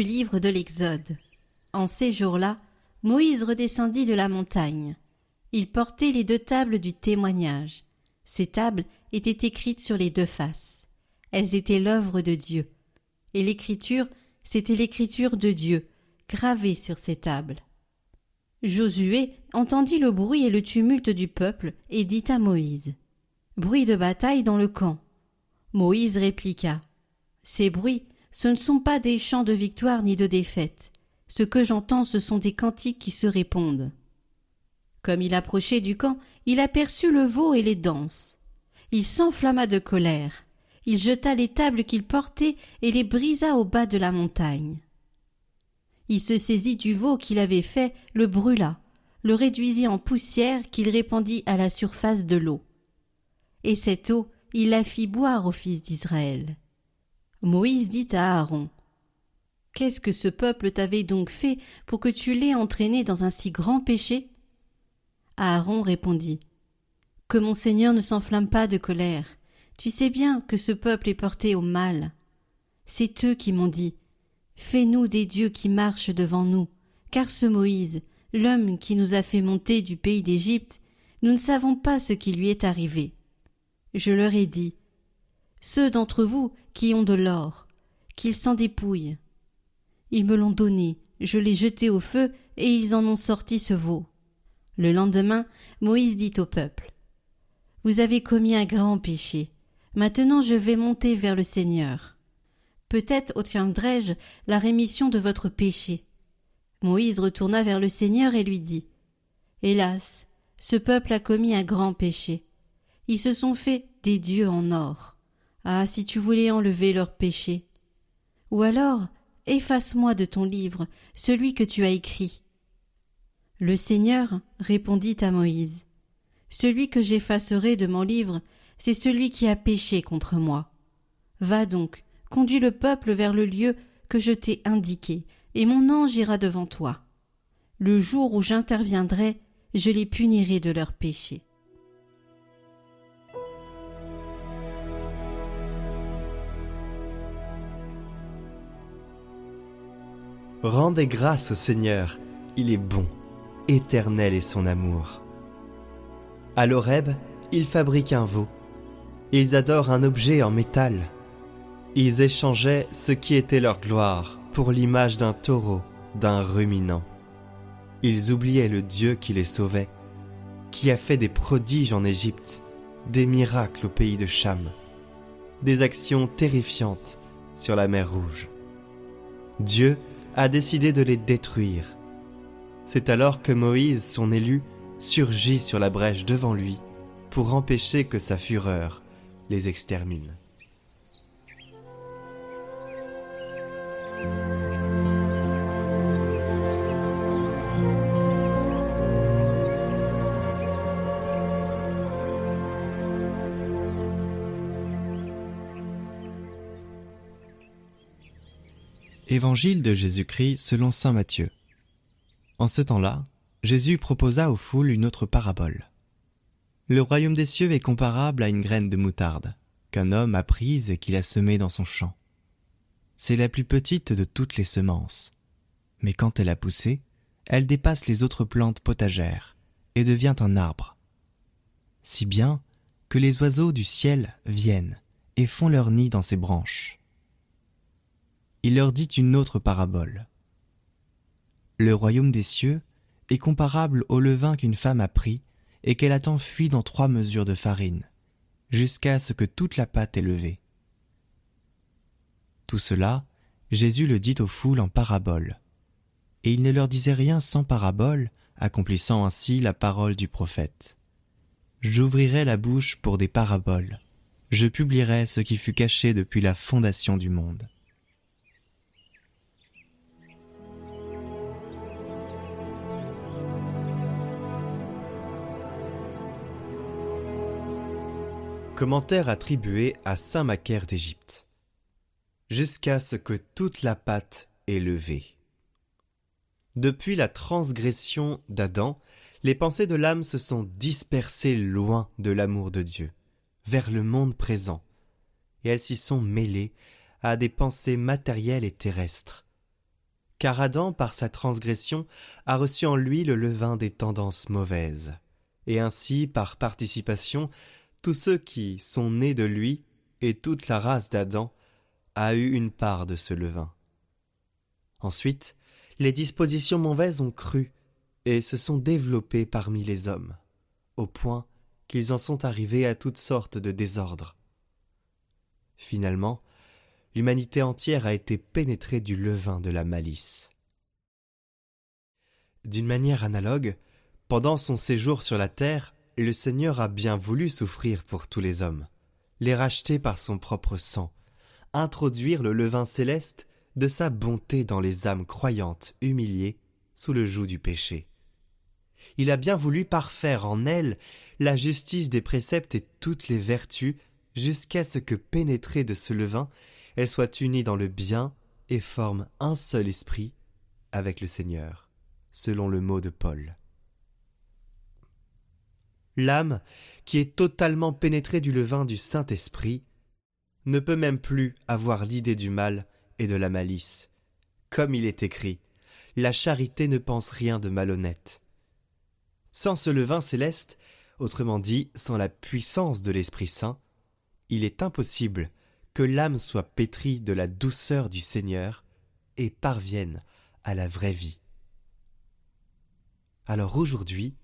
Livre de l'Exode. En ces jours-là, Moïse redescendit de la montagne. Il portait les deux tables du témoignage. Ces tables étaient écrites sur les deux faces. Elles étaient l'œuvre de Dieu. Et l'écriture, c'était l'écriture de Dieu, gravée sur ces tables. Josué entendit le bruit et le tumulte du peuple et dit à Moïse Bruit de bataille dans le camp. Moïse répliqua Ces bruits ce ne sont pas des chants de victoire ni de défaite. Ce que j'entends, ce sont des cantiques qui se répondent. Comme il approchait du camp, il aperçut le veau et les danses. Il s'enflamma de colère. Il jeta les tables qu'il portait et les brisa au bas de la montagne. Il se saisit du veau qu'il avait fait, le brûla, le réduisit en poussière qu'il répandit à la surface de l'eau. Et cette eau, il la fit boire aux fils d'Israël. Moïse dit à Aaron Qu'est-ce que ce peuple t'avait donc fait pour que tu l'aies entraîné dans un si grand péché? Aaron répondit Que mon Seigneur ne s'enflamme pas de colère. Tu sais bien que ce peuple est porté au mal. C'est eux qui m'ont dit Fais-nous des dieux qui marchent devant nous, car ce Moïse, l'homme qui nous a fait monter du pays d'Égypte, nous ne savons pas ce qui lui est arrivé. Je leur ai dit ceux d'entre vous qui ont de l'or, qu'ils s'en dépouillent. Ils me l'ont donné, je l'ai jeté au feu, et ils en ont sorti ce veau. Le lendemain, Moïse dit au peuple. Vous avez commis un grand péché. Maintenant je vais monter vers le Seigneur. Peut-être obtiendrai-je la rémission de votre péché. Moïse retourna vers le Seigneur et lui dit. Hélas, ce peuple a commis un grand péché. Ils se sont fait des dieux en or. Ah, si tu voulais enlever leurs péchés. Ou alors, efface-moi de ton livre celui que tu as écrit. Le Seigneur répondit à Moïse. Celui que j'effacerai de mon livre, c'est celui qui a péché contre moi. Va donc, conduis le peuple vers le lieu que je t'ai indiqué, et mon ange ira devant toi. Le jour où j'interviendrai, je les punirai de leurs péchés. Rendez grâce au Seigneur, il est bon, éternel est son amour. À l'Oreb, ils fabriquent un veau. Ils adorent un objet en métal. Ils échangeaient ce qui était leur gloire pour l'image d'un taureau, d'un ruminant. Ils oubliaient le Dieu qui les sauvait, qui a fait des prodiges en Égypte, des miracles au pays de Cham, des actions terrifiantes sur la mer Rouge. Dieu a décidé de les détruire. C'est alors que Moïse, son élu, surgit sur la brèche devant lui pour empêcher que sa fureur les extermine. Évangile de Jésus-Christ selon Saint Matthieu. En ce temps-là, Jésus proposa aux foules une autre parabole. Le royaume des cieux est comparable à une graine de moutarde, qu'un homme a prise et qu'il a semée dans son champ. C'est la plus petite de toutes les semences. Mais quand elle a poussé, elle dépasse les autres plantes potagères et devient un arbre. Si bien que les oiseaux du ciel viennent et font leur nid dans ses branches il leur dit une autre parabole. Le royaume des cieux est comparable au levain qu'une femme a pris et qu'elle a enfui dans trois mesures de farine, jusqu'à ce que toute la pâte est levée. Tout cela, Jésus le dit aux foules en parabole. Et il ne leur disait rien sans parabole, accomplissant ainsi la parole du prophète. J'ouvrirai la bouche pour des paraboles, je publierai ce qui fut caché depuis la fondation du monde. Commentaire attribué à Saint Macaire d'Égypte. Jusqu'à ce que toute la pâte est levée. Depuis la transgression d'Adam, les pensées de l'âme se sont dispersées loin de l'amour de Dieu, vers le monde présent, et elles s'y sont mêlées à des pensées matérielles et terrestres. Car Adam, par sa transgression, a reçu en lui le levain des tendances mauvaises. Et ainsi, par participation, tous ceux qui sont nés de lui et toute la race d'Adam a eu une part de ce levain. Ensuite, les dispositions mauvaises ont cru et se sont développées parmi les hommes, au point qu'ils en sont arrivés à toutes sortes de désordres. Finalement, l'humanité entière a été pénétrée du levain de la malice. D'une manière analogue, pendant son séjour sur la terre, le Seigneur a bien voulu souffrir pour tous les hommes, les racheter par son propre sang, introduire le levain céleste de sa bonté dans les âmes croyantes humiliées sous le joug du péché. Il a bien voulu parfaire en elles la justice des préceptes et toutes les vertus jusqu'à ce que pénétrée de ce levain, elle soit unie dans le bien et forme un seul esprit avec le Seigneur, selon le mot de Paul. L'âme, qui est totalement pénétrée du levain du Saint-Esprit, ne peut même plus avoir l'idée du mal et de la malice. Comme il est écrit, la charité ne pense rien de malhonnête. Sans ce levain céleste, autrement dit, sans la puissance de l'Esprit Saint, il est impossible que l'âme soit pétrie de la douceur du Seigneur et parvienne à la vraie vie. Alors aujourd'hui,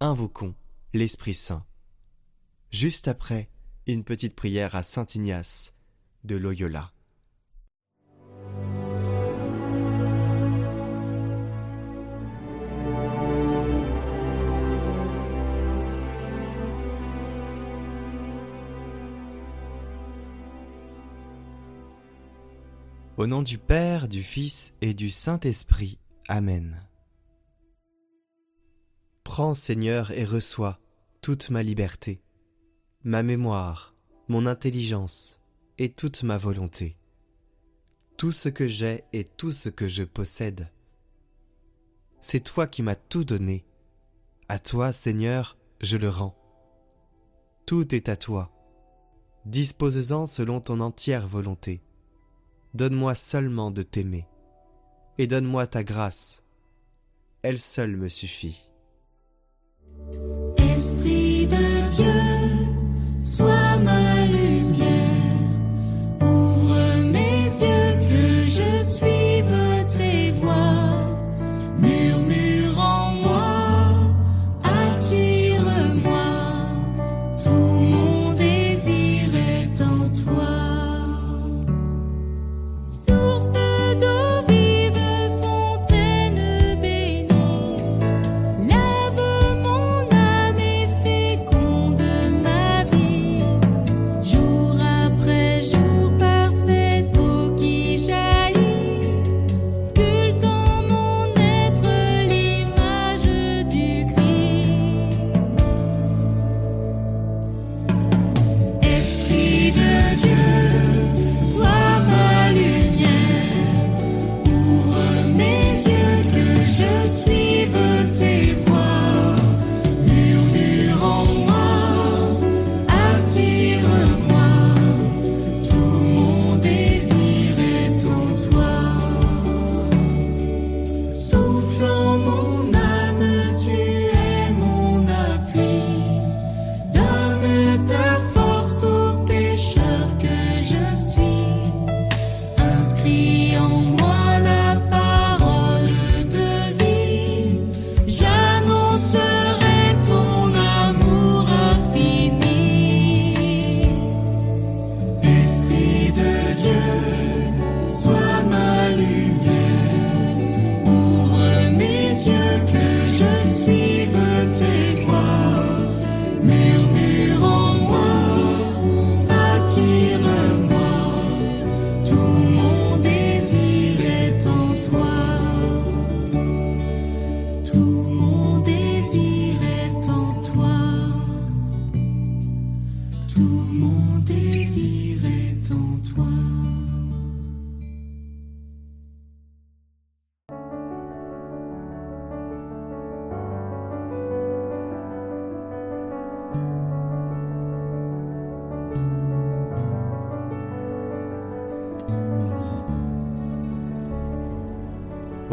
invoquons l'Esprit Saint. Juste après, une petite prière à Saint Ignace de Loyola. Au nom du Père, du Fils et du Saint-Esprit. Amen. Prends, Seigneur, et reçois toute ma liberté, ma mémoire, mon intelligence et toute ma volonté, tout ce que j'ai et tout ce que je possède. C'est toi qui m'as tout donné. À toi, Seigneur, je le rends. Tout est à toi. Dispose-en selon ton entière volonté. Donne-moi seulement de t'aimer. Et donne-moi ta grâce. Elle seule me suffit. Esprit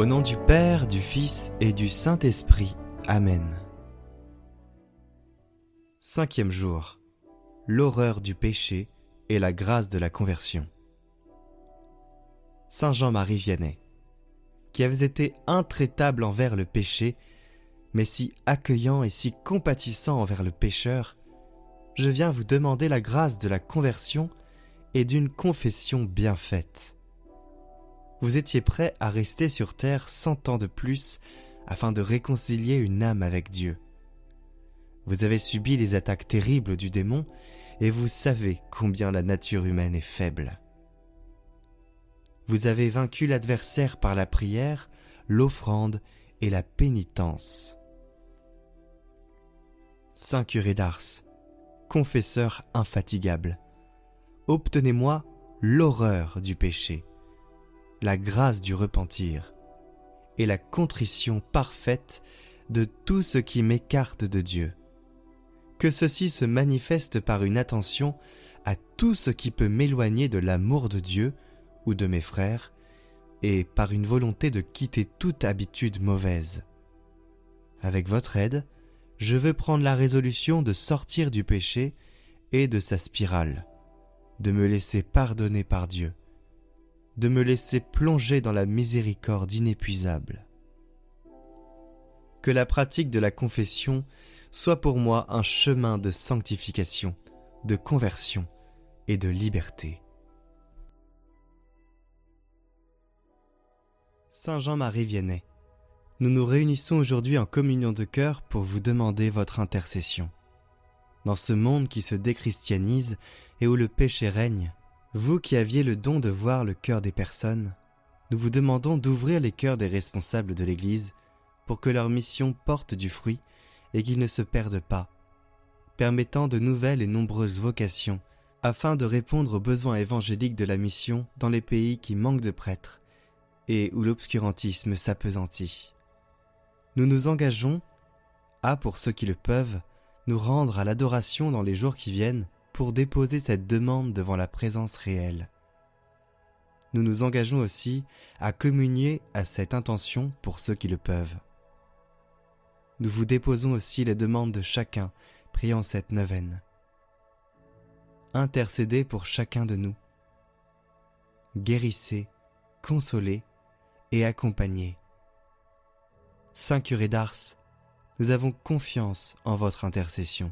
Au nom du Père, du Fils et du Saint-Esprit. Amen. Cinquième jour. L'horreur du péché et la grâce de la conversion. Saint Jean-Marie Vianney, qui avait été intraitable envers le péché, mais si accueillant et si compatissant envers le pécheur, je viens vous demander la grâce de la conversion et d'une confession bien faite vous étiez prêt à rester sur terre cent ans de plus afin de réconcilier une âme avec Dieu. Vous avez subi les attaques terribles du démon et vous savez combien la nature humaine est faible. Vous avez vaincu l'adversaire par la prière, l'offrande et la pénitence. Saint curé d'Ars, confesseur infatigable, obtenez-moi l'horreur du péché la grâce du repentir et la contrition parfaite de tout ce qui m'écarte de Dieu. Que ceci se manifeste par une attention à tout ce qui peut m'éloigner de l'amour de Dieu ou de mes frères, et par une volonté de quitter toute habitude mauvaise. Avec votre aide, je veux prendre la résolution de sortir du péché et de sa spirale, de me laisser pardonner par Dieu de me laisser plonger dans la miséricorde inépuisable. Que la pratique de la confession soit pour moi un chemin de sanctification, de conversion et de liberté. Saint Jean-Marie Vianney, nous nous réunissons aujourd'hui en communion de cœur pour vous demander votre intercession. Dans ce monde qui se déchristianise et où le péché règne, vous qui aviez le don de voir le cœur des personnes, nous vous demandons d'ouvrir les cœurs des responsables de l'Église pour que leur mission porte du fruit et qu'ils ne se perdent pas, permettant de nouvelles et nombreuses vocations afin de répondre aux besoins évangéliques de la mission dans les pays qui manquent de prêtres et où l'obscurantisme s'apesantit. Nous nous engageons à, pour ceux qui le peuvent, nous rendre à l'adoration dans les jours qui viennent pour déposer cette demande devant la présence réelle. Nous nous engageons aussi à communier à cette intention pour ceux qui le peuvent. Nous vous déposons aussi les demandes de chacun priant cette neuvaine. Intercédez pour chacun de nous. Guérissez, consolez et accompagnez. Saint curé d'Ars, nous avons confiance en votre intercession.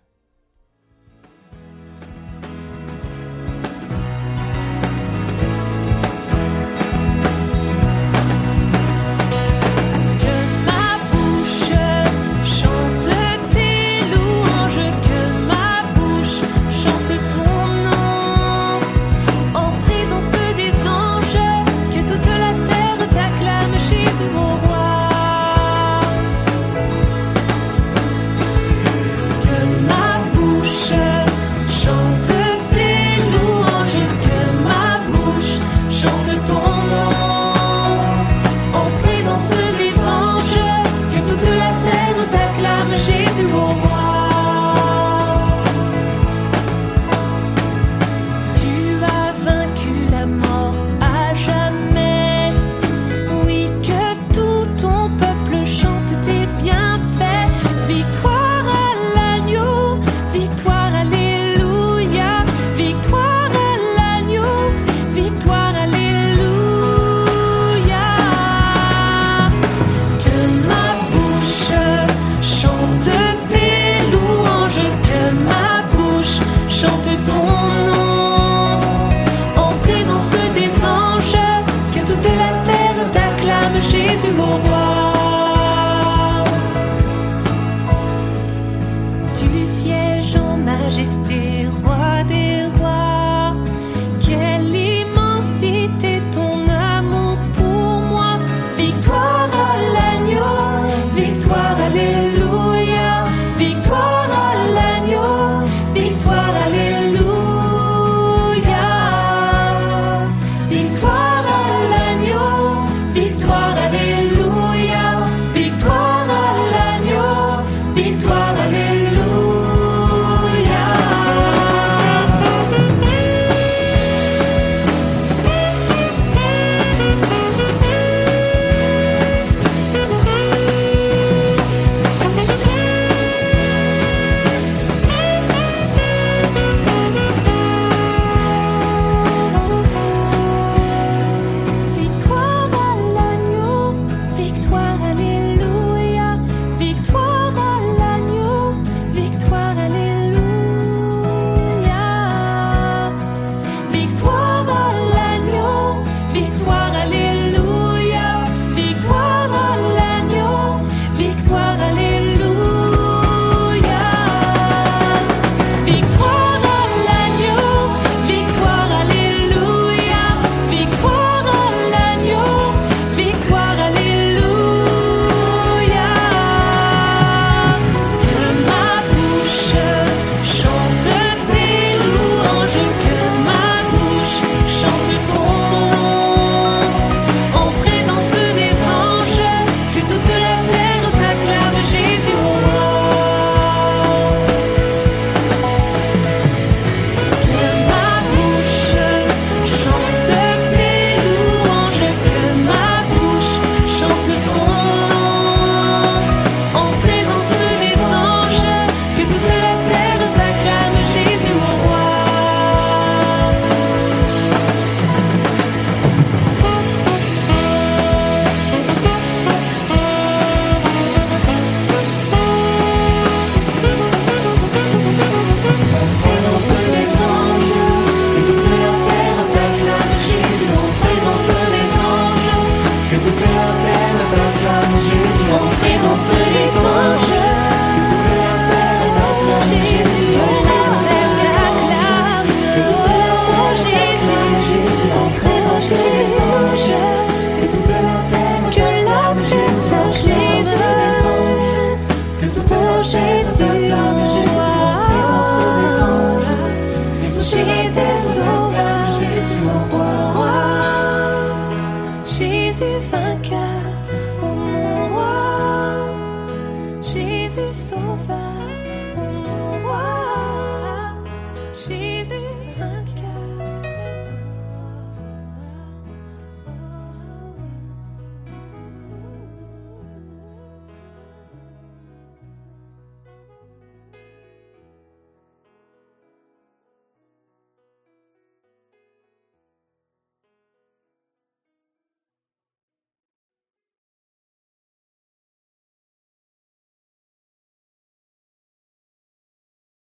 again.